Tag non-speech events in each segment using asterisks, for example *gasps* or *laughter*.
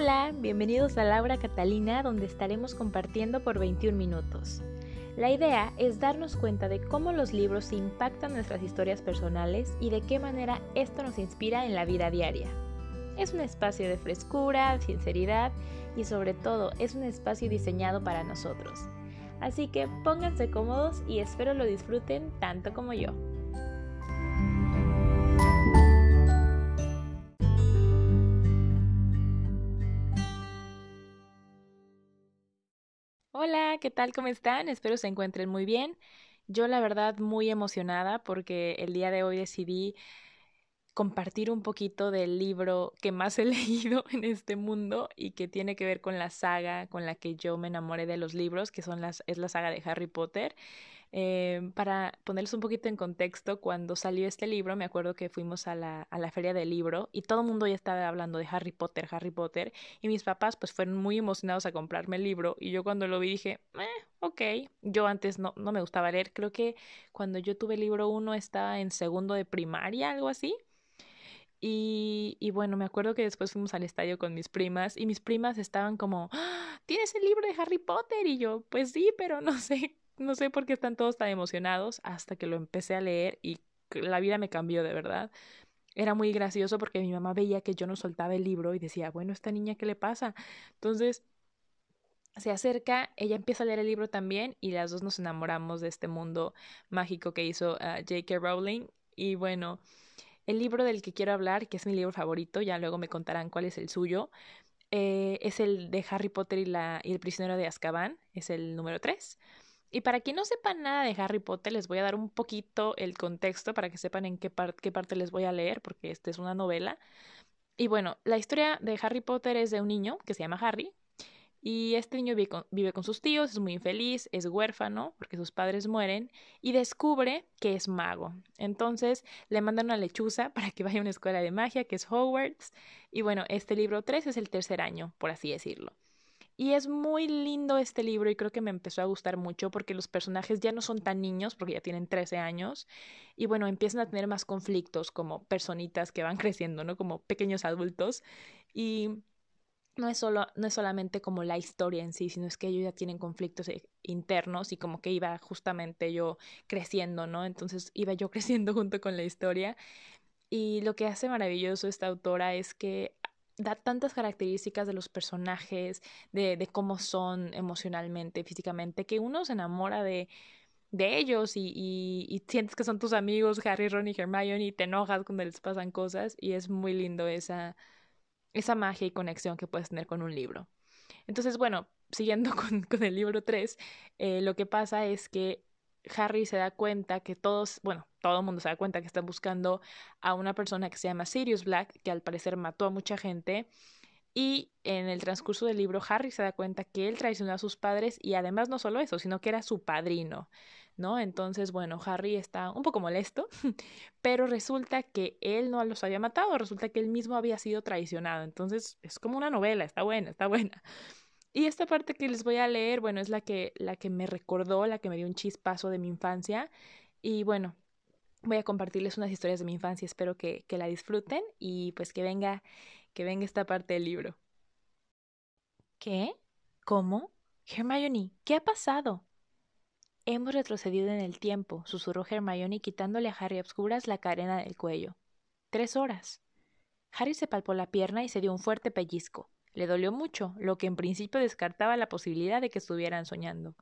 Hola, bienvenidos a Laura Catalina, donde estaremos compartiendo por 21 minutos. La idea es darnos cuenta de cómo los libros impactan nuestras historias personales y de qué manera esto nos inspira en la vida diaria. Es un espacio de frescura, sinceridad y sobre todo es un espacio diseñado para nosotros. Así que pónganse cómodos y espero lo disfruten tanto como yo. Hola, ¿qué tal? ¿Cómo están? Espero se encuentren muy bien. Yo la verdad muy emocionada porque el día de hoy decidí compartir un poquito del libro que más he *laughs* leído en este mundo y que tiene que ver con la saga con la que yo me enamoré de los libros, que son las, es la saga de Harry Potter. Eh, para ponerles un poquito en contexto, cuando salió este libro, me acuerdo que fuimos a la, a la feria del libro y todo el mundo ya estaba hablando de Harry Potter, Harry Potter, y mis papás pues fueron muy emocionados a comprarme el libro y yo cuando lo vi dije, eh, ok, yo antes no, no me gustaba leer, creo que cuando yo tuve el libro uno estaba en segundo de primaria, algo así. Y, y, bueno, me acuerdo que después fuimos al estadio con mis primas y mis primas estaban como, ¡Ah! ¿tienes el libro de Harry Potter? Y yo, pues sí, pero no sé no sé por qué están todos tan emocionados hasta que lo empecé a leer y la vida me cambió de verdad. Era muy gracioso porque mi mamá veía que yo no soltaba el libro y decía, bueno, esta niña, ¿qué le pasa? Entonces, se acerca, ella empieza a leer el libro también y las dos nos enamoramos de este mundo mágico que hizo uh, J.K. Rowling. Y bueno, el libro del que quiero hablar, que es mi libro favorito, ya luego me contarán cuál es el suyo, eh, es el de Harry Potter y, la, y el prisionero de Azkaban, es el número 3. Y para quien no sepa nada de Harry Potter, les voy a dar un poquito el contexto para que sepan en qué, parte les voy a leer, porque esta es una novela. Y bueno, la historia de Harry Potter es de un niño que se llama Harry. Y este niño vive con, vive con sus tíos, es muy infeliz, es huérfano porque sus padres mueren y descubre que es mago. Entonces le mandan una lechuza *laughs* para que vaya a una escuela de magia que es Hogwarts. Y bueno, este libro 3 es el tercer año, por así decirlo. Y es muy lindo este libro y creo que me empezó a gustar mucho porque los personajes ya no son tan niños porque ya tienen 13 años y bueno, empiezan a tener más conflictos como personitas que van *laughs* creciendo, ¿no? Como pequeños adultos y no es solo no es solamente como la historia en sí, sino es que ellos ya tienen conflictos eh, internos y como que iba justamente yo creciendo, ¿no? Entonces iba yo *laughs* creciendo junto con la historia. Y lo que hace maravilloso esta autora es que da tantas características de los personajes, de, cómo son emocionalmente, físicamente, que uno se enamora de, ellos y, sientes que son tus amigos, Harry, Ron y Hermione, y te enojas cuando les pasan cosas, y es muy lindo esa, magia y conexión que puedes tener con un libro. Entonces, bueno, siguiendo *laughs* con, con el libro 3, eh, lo que pasa es que Harry se da cuenta que todos, bueno, todo el mundo se da cuenta que están buscando a una persona que se llama Sirius Black, que al parecer mató a mucha gente. Y en el transcurso del libro, Harry se da cuenta que él traicionó a sus padres y además no solo eso, sino que era su padrino, ¿no? Entonces, bueno, Harry está un poco molesto, *laughs* pero resulta que él no los había matado, resulta que él mismo había sido traicionado. Entonces, es como una novela, está buena, está buena. Y esta parte que les voy a leer, bueno, es la que, la que me recordó, la que me dio un chispazo de mi infancia. Y bueno, voy a compartirles unas historias de mi infancia, espero que, que la disfruten y pues que venga, que venga esta parte del libro. ¿Qué? ¿Cómo? Hermione, ¿qué ha pasado? Hemos retrocedido en el tiempo, susurró Hermione quitándole a Harry a obscuras la cadena del cuello. Tres horas. Harry se palpó la pierna y se dio un fuerte pellizco. Le dolió mucho, lo que en principio descartaba la posibilidad de que estuvieran soñando.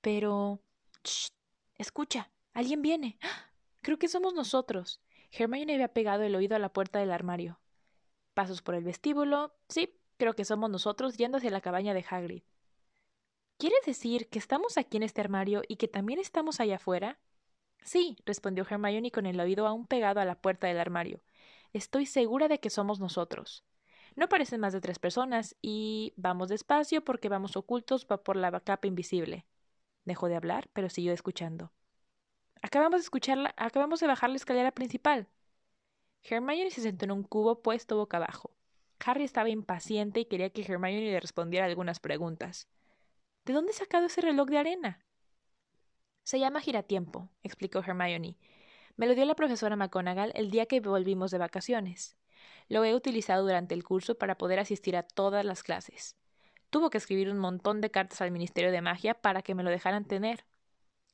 Pero. Shh. Escucha. Alguien viene. ¡Ah! *gasps* Creo que somos nosotros. Hermione había pegado el oído a la puerta del armario. Pasos por el vestíbulo. Sí, creo que somos nosotros yendo hacia la cabaña de Hagrid. ¿Quieres decir que estamos aquí en este armario y que también estamos allá afuera? Sí, respondió Hermione con el oído aún pegado a la puerta del armario. Estoy segura de que somos nosotros. No parecen más de tres personas y vamos despacio porque vamos ocultos por la capa invisible. Dejó de hablar, pero siguió escuchando. Acabamos de escucharla, acabamos de bajar la escalera principal. Hermione se sentó en un cubo puesto boca abajo. Harry estaba impaciente y quería que Hermione le respondiera algunas preguntas. ¿De dónde ha sacado ese reloj de arena? Se llama giratiempo, explicó Hermione. Me lo dio la profesora McGonagall el día que volvimos de vacaciones. Lo he utilizado durante el curso para poder asistir a todas las clases. Tuvo que escribir un montón de cartas al Ministerio de Magia para que me lo dejaran tener.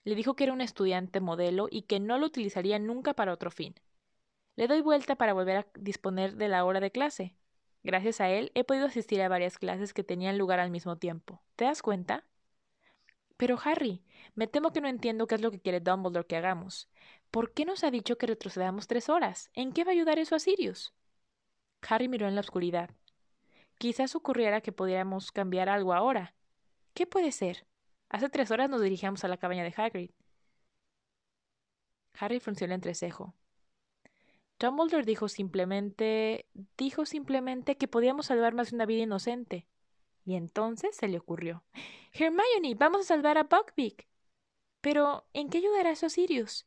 Le dijo que era un estudiante modelo y que no lo utilizaría nunca para otro fin. Le doy vuelta para volver a disponer de la hora de clase. Gracias a él he podido asistir a varias clases que tenían lugar al mismo tiempo. ¿Te das cuenta? Pero Harry, me temo que no entiendo qué es lo que quiere Dumbledore que hagamos. ¿Por qué nos ha dicho que retrocedamos tres horas? ¿En qué va a ayudar eso a Sirius? Harry miró en la oscuridad. Quizás ocurriera que pudiéramos cambiar algo ahora. ¿Qué puede ser? Hace tres horas nos dirigíamos a la cabaña de Hagrid. Harry frunció el entrecejo. Dumbledore dijo simplemente. dijo simplemente que podíamos salvar más de una vida inocente. Y entonces se le ocurrió. Hermione, vamos a salvar a Buckbeak. Pero, ¿en qué ayudará eso a Sirius?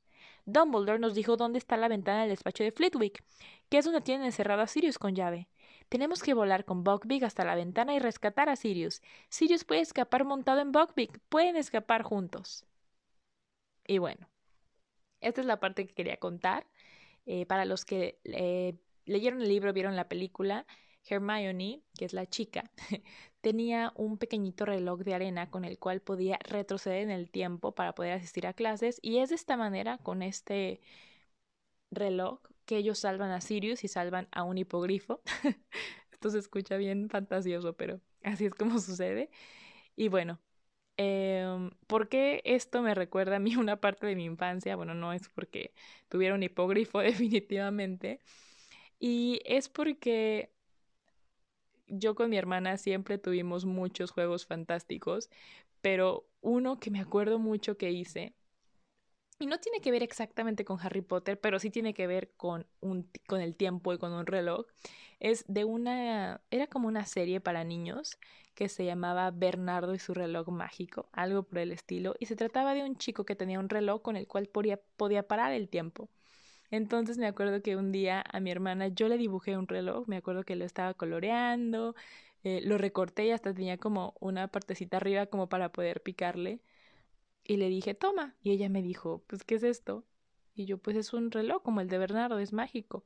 Dumbledore nos dijo dónde está la ventana del despacho de Flitwick, que es donde tienen encerrado a Sirius con llave. Tenemos que volar con Buckbeak hasta la ventana y rescatar a Sirius. Sirius puede escapar montado en Buckbeak. Pueden escapar juntos. Y bueno, esta es la parte que quería contar. Eh, para los que eh, leyeron el libro, vieron la película, Hermione, que es la chica, *laughs* tenía un pequeñito reloj de arena con el cual podía retroceder en el tiempo para poder asistir a clases y es de esta manera, con este reloj, que ellos salvan a Sirius y salvan a un hipogrifo. *laughs* Esto se escucha bien fantasioso, pero así es como *laughs* sucede. Y bueno, eh, ¿por qué esto me recuerda a mí una parte de mi infancia? Bueno, no es porque tuviera un hipogrifo definitivamente. Y es porque yo con mi hermana siempre tuvimos muchos juegos fantásticos, pero uno que me acuerdo mucho que hice y no tiene que ver exactamente con Harry Potter, pero sí tiene que ver con, un, con el tiempo y con un reloj. Es de una. Era como una serie para niños que se llamaba Bernardo y su reloj mágico, algo por el estilo, y se trataba de un chico que tenía un reloj con el cual podía, podía parar el tiempo. Entonces me acuerdo que un día a mi hermana yo le dibujé un reloj, me acuerdo que lo estaba coloreando, eh, lo recorté y hasta tenía como una partecita arriba como para poder picarle y le dije, toma. Y ella me dijo, pues, ¿qué es esto? Y yo, pues es un reloj como el de Bernardo, es mágico.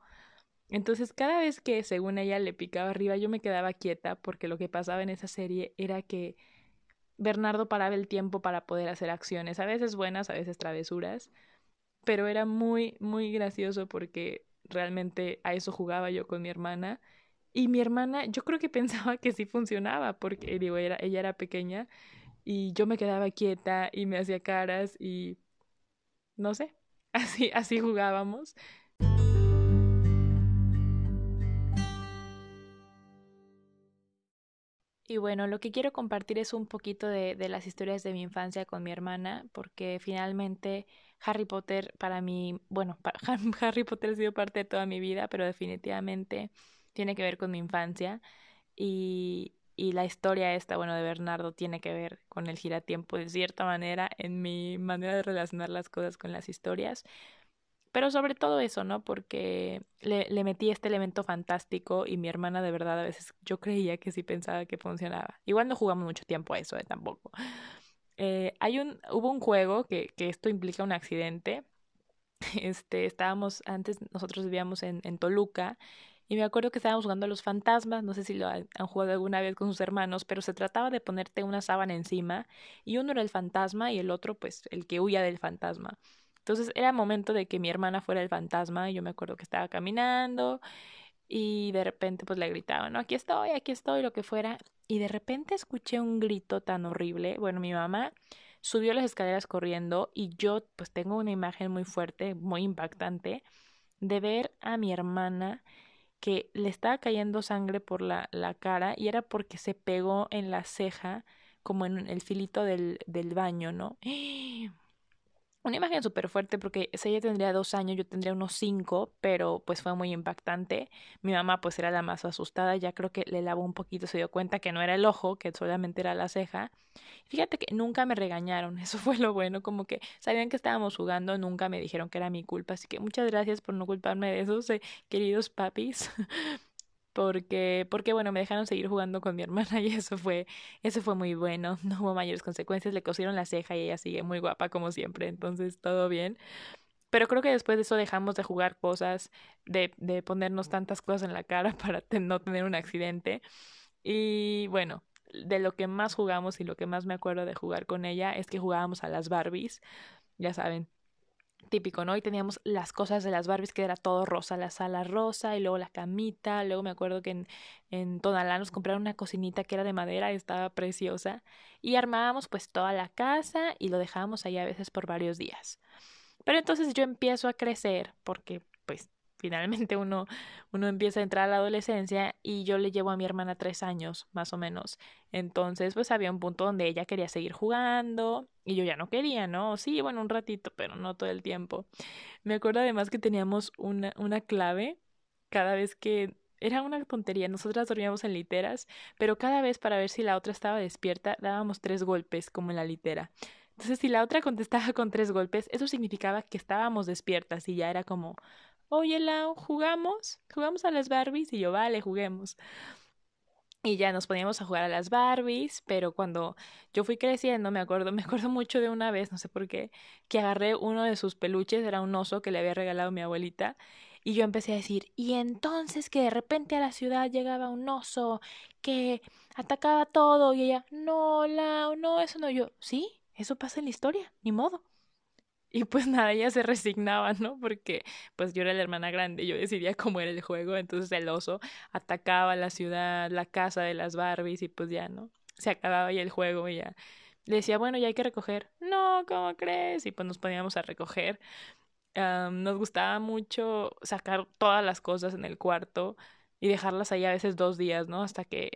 Entonces, cada vez que, según ella, le picaba arriba, yo me quedaba quieta porque lo que pasaba en esa serie era que Bernardo paraba el tiempo para poder hacer acciones, a veces buenas, a veces travesuras, pero era muy, muy gracioso porque realmente a eso jugaba yo con mi hermana. Y mi hermana, yo creo que *laughs* pensaba que sí funcionaba, porque digo, era, ella era pequeña y yo me quedaba quieta y me hacía caras y no sé, *laughs* así, así jugábamos. Y bueno, lo que quiero compartir es un poquito de, de, las historias de mi infancia con mi hermana, porque finalmente Harry Potter para mí, bueno, *laughs* Harry Potter ha sido parte de toda mi vida, pero definitivamente tiene que ver con mi infancia. Y, y la historia esta, bueno, de Bernardo tiene que ver con el giratiempo de cierta manera en mi manera de relacionar las cosas con las historias. Pero sobre todo eso, ¿no? Porque le, metí este elemento fantástico y mi hermana de verdad a veces yo creía que sí pensaba que funcionaba. Igual no jugamos mucho tiempo a eso, ¿eh? Tampoco. Eh, hay un, hubo un juego que, que esto implica un accidente. *laughs* Este, estábamos, antes nosotros vivíamos en, en Toluca y me acuerdo que estábamos jugando a los fantasmas, no sé si lo han, jugado alguna vez con sus hermanos, pero se trataba de ponerte una sábana encima y uno era el fantasma y el otro pues el que huía del fantasma. Entonces era momento de que mi hermana fuera el fantasma y yo me acuerdo que estaba caminando y de repente pues le gritaba, no, aquí estoy, aquí estoy, lo que fuera. Y de repente escuché un grito tan horrible. Bueno, mi mamá subió las escaleras corriendo y yo pues tengo una imagen muy fuerte, muy impactante de ver a mi hermana que le estaba cayendo sangre por la, la cara y era porque se pegó en la ceja como en el filito del, del baño, ¿no? Una imagen súper fuerte porque si ella tendría dos años, yo tendría unos cinco, pero pues fue muy impactante. Mi mamá pues era la más asustada, ya creo que le lavó un poquito, se dio cuenta que no era el ojo, que solamente era la ceja. Fíjate que nunca me regañaron, *laughs* eso fue lo bueno, como que sabían que estábamos jugando, nunca me dijeron que era mi culpa, así que muchas gracias por no culparme de esos eh, queridos papis. *laughs* porque, porque bueno, me dejaron seguir jugando con mi hermana *laughs* y eso fue, eso fue muy bueno, no hubo mayores consecuencias, le cosieron la ceja y ella sigue muy guapa como siempre, entonces todo bien. Pero creo que después de eso dejamos de jugar cosas, de, de ponernos tantas cosas en la cara *laughs* para no tener un accidente. Y bueno, de lo que más jugamos y lo que más me acuerdo de jugar con ella es que jugábamos a las Barbies, ya saben, típico, ¿no? Y teníamos las cosas de las Barbies que era todo rosa, la sala rosa y luego la camita, luego me acuerdo que en, en Tonalá nos compraron una cocinita que era de madera y estaba preciosa y armábamos pues toda la casa y lo dejábamos ahí a veces por varios días. Pero entonces yo empiezo a crecer porque pues finalmente uno, uno empieza a entrar a la adolescencia y yo le llevo a mi hermana tres años, más o menos. Entonces, pues había un punto donde ella quería seguir jugando y yo ya no quería, ¿no? Sí, bueno, un ratito, pero no todo el tiempo. Me acuerdo además que teníamos una, una clave cada vez que era una tontería. Nosotras dormíamos en literas, pero cada vez para ver si la otra estaba despierta, dábamos tres golpes como en la litera. Entonces, si la otra contestaba con tres golpes, eso significaba que estábamos despiertas y ya era como, oye Lau, ¿jugamos? ¿Jugamos a las Barbies? Y yo, vale, juguemos. Y ya nos poníamos a jugar a las Barbies, pero cuando yo fui creciendo, me acuerdo, *laughs* me acuerdo mucho de una vez, no sé por qué, que agarré uno de sus peluches, era un oso que le había regalado mi abuelita, y yo empecé a decir, y entonces que de repente a la ciudad llegaba un oso que atacaba todo, y ella, no, Lau, no, eso no, yo, sí, eso pasa en la historia, ni modo. Y pues nada, ella se resignaba, ¿no? Porque pues yo era la hermana grande, yo decidía cómo era el juego, entonces el oso atacaba la ciudad, la casa de las Barbies y pues ya, ¿no? Se acababa ya el juego y ya. Le decía, bueno, ya hay que recoger. No, ¿cómo crees? Y pues nos poníamos a recoger. nos gustaba mucho sacar todas las cosas en el cuarto y dejarlas ahí a veces dos días, ¿no? Hasta que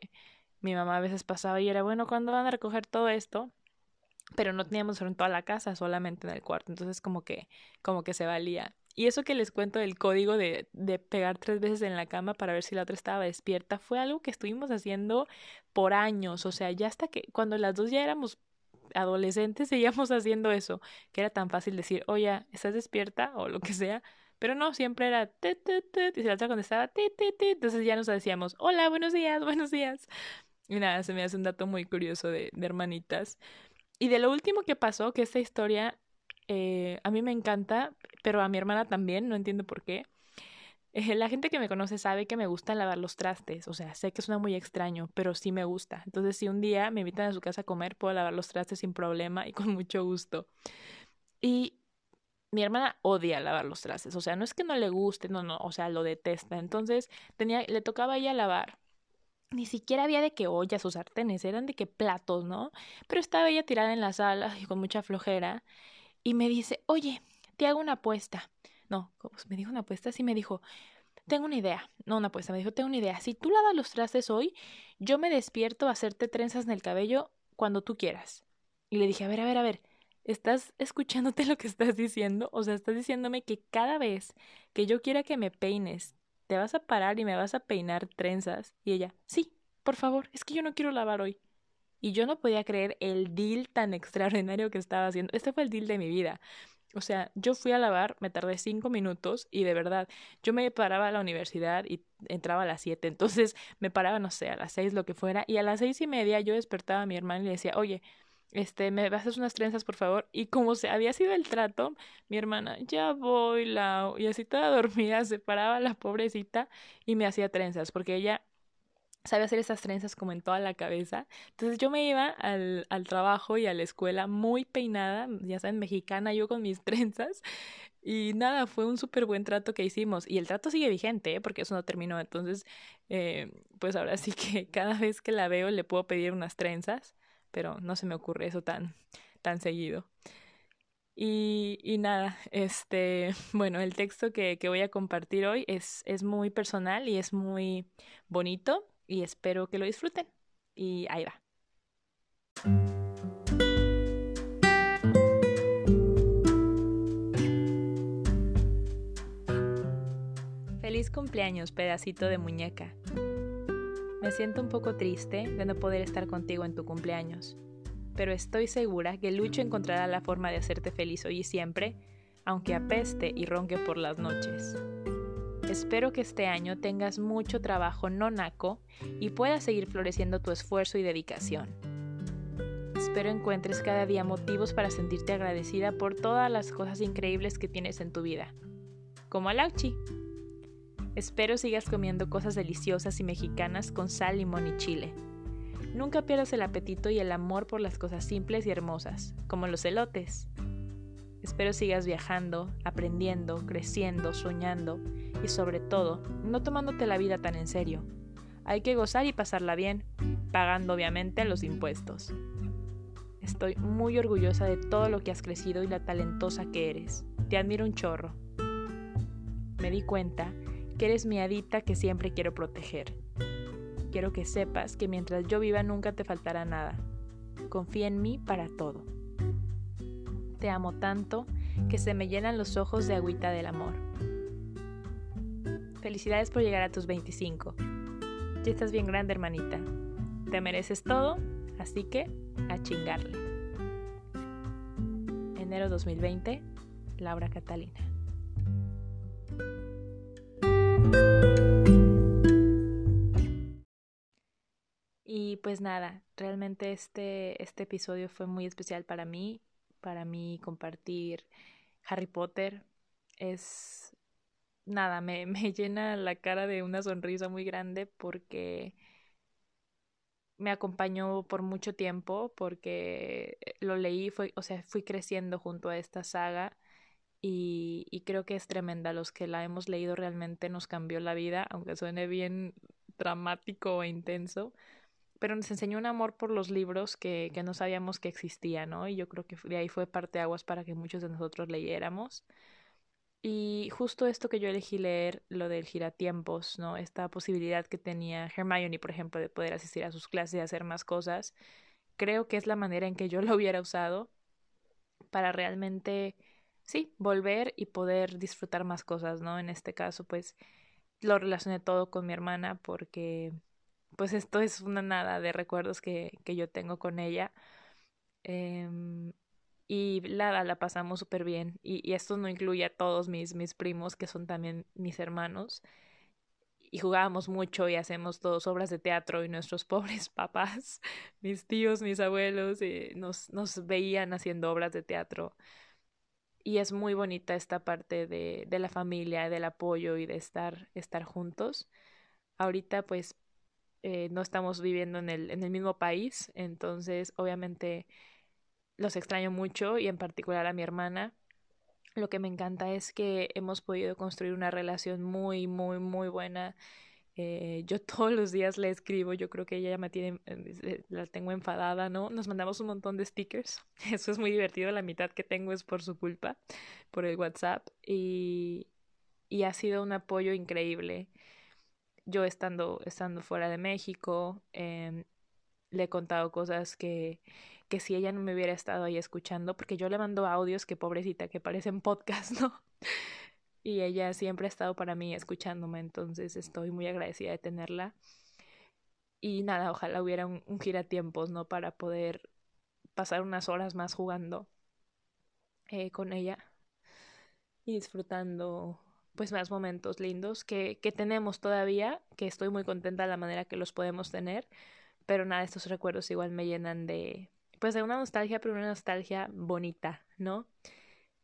mi mamá a veces pasaba y era, bueno, ¿cuándo van a recoger todo esto? Pero no teníamos en toda la casa, solamente en el cuarto, entonces como que, como que se valía. Y eso que les cuento del código de, de pegar tres veces en la cama para ver si la otra estaba despierta fue algo que estuvimos haciendo por años, o sea, ya hasta que cuando las dos ya éramos adolescentes *laughs* seguíamos haciendo eso, que era tan fácil decir, oye, ¿estás despierta? o lo que sea, pero no, siempre era y si la otra contestaba entonces ya nos decíamos, hola, buenos días, *laughs* buenos días. Y nada, se me hace un dato muy curioso de hermanitas. Y de lo último que pasó, que esta historia eh, a mí me encanta, pero a mi hermana también, no entiendo por qué. Eh, la gente que me conoce sabe que me gusta lavar los trastes, o sea, sé que suena muy extraño, pero sí me gusta. Entonces, si un día me invitan a su casa a comer, puedo lavar los trastes sin problema y con mucho gusto. Y mi hermana odia lavar los trastes, o sea, no es que no le guste, no, no, o sea, lo detesta. Entonces, tenía, le tocaba a ella lavar ni siquiera había de que ollas o sartenes, eran de que platos, ¿no? Pero estaba ella tirada en la sala y con mucha flojera y me dice, oye, te hago una apuesta. No, me dijo una apuesta, sí me dijo, tengo una idea, no una apuesta, me dijo, tengo una idea, si tú lavas los trastes hoy, yo me despierto a hacerte trenzas en el cabello cuando tú quieras. Y le dije, a ver, a ver, a ver, ¿estás escuchándote lo que estás diciendo? O sea, estás diciéndome que cada vez que yo quiera que me peines, ¿te vas a parar y me vas a peinar trenzas? Y ella, sí, por favor, es que yo no quiero lavar hoy. Y yo no podía creer el deal tan extraordinario que estaba haciendo. Este fue el deal de mi vida. O sea, yo fui a lavar, me tardé cinco minutos y de verdad, yo me paraba a la universidad y entraba a las siete. Entonces me paraba, no sé, a las seis, lo que fuera. Y a las seis y media yo despertaba a mi hermano y le decía, oye, este, me hacer unas trenzas, por favor. Y como se había sido el trato, mi hermana, ya voy, la Y así toda *laughs* dormida, se paraba la pobrecita y me hacía trenzas, porque ella sabe hacer esas trenzas como en toda la cabeza. Entonces yo me iba al, al trabajo y a la escuela muy peinada, ya saben, mexicana, yo con mis *laughs* trenzas. Y nada, fue un súper buen trato que hicimos. Y el trato sigue vigente, ¿eh? porque eso no terminó. Entonces, eh, pues ahora sí que *laughs* cada vez que la veo le puedo pedir unas trenzas pero no se me ocurre eso tan, tan seguido. Y, y nada, este, *laughs* bueno, el texto que, que voy a compartir hoy es, es muy personal y es muy bonito y espero que lo disfruten. Y ahí va. Feliz cumpleaños, pedacito de muñeca. Me siento un poco triste de no poder estar contigo en tu cumpleaños, pero estoy segura que Lucho encontrará la forma de hacerte feliz hoy y siempre, aunque apeste y ronque por las noches. Espero que este año tengas mucho trabajo no naco y puedas seguir floreciendo tu esfuerzo y dedicación. espero encuentres cada día motivos para sentirte agradecida por todas las cosas increíbles que tienes en tu vida. Como Alauchi. Espero sigas comiendo cosas deliciosas y mexicanas con sal, limón y chile. Nunca pierdas el apetito y el amor por las cosas simples y hermosas, como los elotes. Espero sigas viajando, aprendiendo, creciendo, soñando y sobre todo, no tomándote la vida tan en serio. Hay que gozar y pasarla bien, pagando obviamente los impuestos. Estoy muy orgullosa de todo lo que has crecido y la talentosa que eres. Te admiro un chorro. Me di cuenta que eres mi adita que siempre quiero proteger. Quiero que sepas que mientras yo viva nunca te faltará nada. Confía en mí para todo. Te amo tanto que se me llenan los ojos de agüita del amor. Felicidades por llegar a tus 25. Ya estás bien grande, hermanita. Te mereces todo, así que a chingarle. Enero 2020, Laura Catalina. Y pues nada, realmente este, este episodio fue muy especial para mí, para mí compartir Harry Potter. Es nada, me, *laughs* me llena la cara de una sonrisa muy grande porque me acompañó por mucho tiempo, porque lo leí, fue, o sea, fui creciendo junto a esta saga y, creo que es tremenda. Los que la hemos leído realmente nos cambió la vida, aunque suene bien dramático e intenso, pero nos enseñó un amor por los libros que, que no sabíamos que existía, ¿no? Y yo creo que de ahí fue parte aguas para que muchos de nosotros leyéramos. Y justo esto que yo elegí leer, lo del giratiempos, ¿no? Esta posibilidad que tenía Hermione, por ejemplo, de poder asistir a sus clases y hacer más cosas, creo que es la manera en que yo lo hubiera usado para realmente sí, volver y poder disfrutar más cosas, ¿no? En este caso, pues lo relacioné todo con mi hermana porque pues esto es una nada de recuerdos que, que yo tengo con ella. Em, y la, la pasamos súper bien. Y, y, esto no incluye a todos mis, mis primos, que son también mis hermanos. Y jugábamos mucho y hacemos todos obras de teatro y nuestros *laughs* pobres papás, mis tíos, mis abuelos, eh, nos, nos veían haciendo obras de teatro y es muy bonita esta parte de, de la familia, del apoyo y de estar, estar juntos. Ahorita pues eh, no estamos viviendo en el, en el mismo país, entonces obviamente los extraño mucho y en particular a mi hermana. Lo que me encanta es que hemos podido construir una relación muy, muy, muy buena eh, yo *laughs* todos los días le escribo, yo creo que ella ya me tiene, eh, la tengo enfadada, ¿no? Nos mandamos un montón de stickers, *laughs* eso es muy divertido, la mitad que tengo es por su culpa, por el WhatsApp, y, y ha sido un apoyo increíble. Yo estando, estando fuera de México, eh, le he contado cosas que, que si ella no me hubiera estado ahí escuchando, porque yo le mando audios que pobrecita, que parecen podcast, *laughs* ¿no? y ella siempre ha estado para mí escuchándome, entonces estoy muy agradecida de tenerla. Y nada, ojalá hubiera un, un giratiempos, ¿no? Para poder pasar unas horas más jugando eh, con ella y disfrutando pues más momentos lindos que, que tenemos todavía, que estoy muy contenta de la manera que los podemos tener, pero nada, estos recuerdos igual me llenan de pues de una nostalgia, pero una nostalgia bonita, ¿no?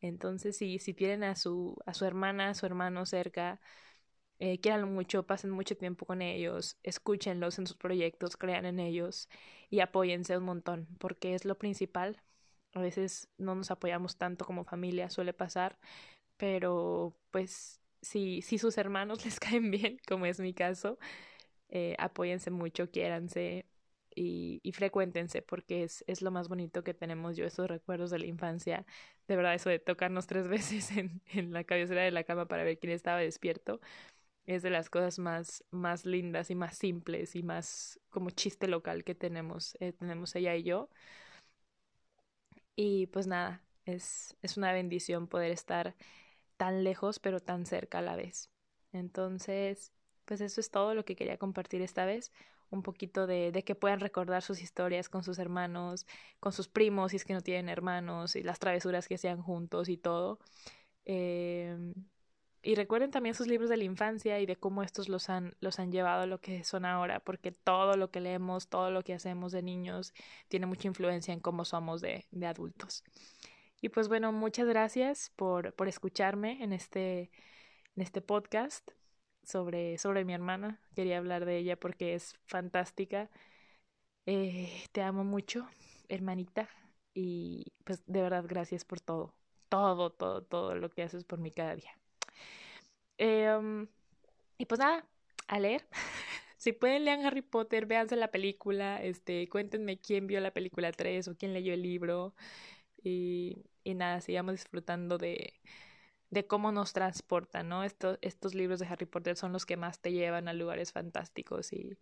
Entonces, si, si tienen a su, a su hermana, a su hermano cerca, eh, mucho, pasen mucho tiempo con ellos, escúchenlos en sus proyectos, crean en ellos y apóyense un montón, porque es lo principal. A veces no nos apoyamos tanto como familia, suele pasar, pero pues si, si sus hermanos *laughs* les caen bien, como es mi caso, eh, apóyense mucho, quiéranse, y, y frecuéntense porque es, es, lo más bonito que tenemos yo, esos recuerdos de la infancia. De verdad, eso de tocarnos tres *laughs* veces en, en la cabecera de la cama para ver quién estaba despierto es de las cosas más, más lindas y más simples y más como chiste local que tenemos, eh, tenemos ella y yo. Y pues nada, es, es una bendición poder estar tan lejos pero tan cerca a la vez. Entonces, pues eso es todo lo que quería compartir esta vez un poquito de, que puedan recordar sus historias con sus hermanos, con sus primos, si es que no tienen hermanos, y las travesuras que sean juntos y todo. Eh, y recuerden también sus libros de la infancia y de cómo estos los han, los han llevado a lo que son ahora, porque todo lo que leemos, todo lo que hacemos de niños tiene mucha influencia en cómo somos de adultos. Y pues bueno, muchas gracias por, por escucharme en este, en este podcast sobre, sobre mi hermana. Quería hablar de ella porque es fantástica. Eh, te amo mucho, hermanita. Y pues de verdad, gracias por todo. Todo, todo, todo lo que haces por mí cada día. Em, y pues nada, a leer. *laughs* si pueden lean Harry Potter, véanse la película, este, cuéntenme quién vio la película 3 o quién leyó el libro. Y, y nada, sigamos disfrutando de, de cómo nos transportan, ¿no? Estos, estos libros de Harry Potter son los que más te llevan a lugares fantásticos y,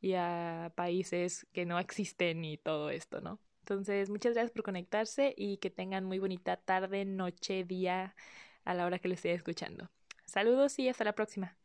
y a países que no existen y todo esto, ¿no? Entonces, muchas gracias por conectarse y que tengan muy bonita tarde, noche, día a la hora que lo esté escuchando. Saludos y hasta la próxima.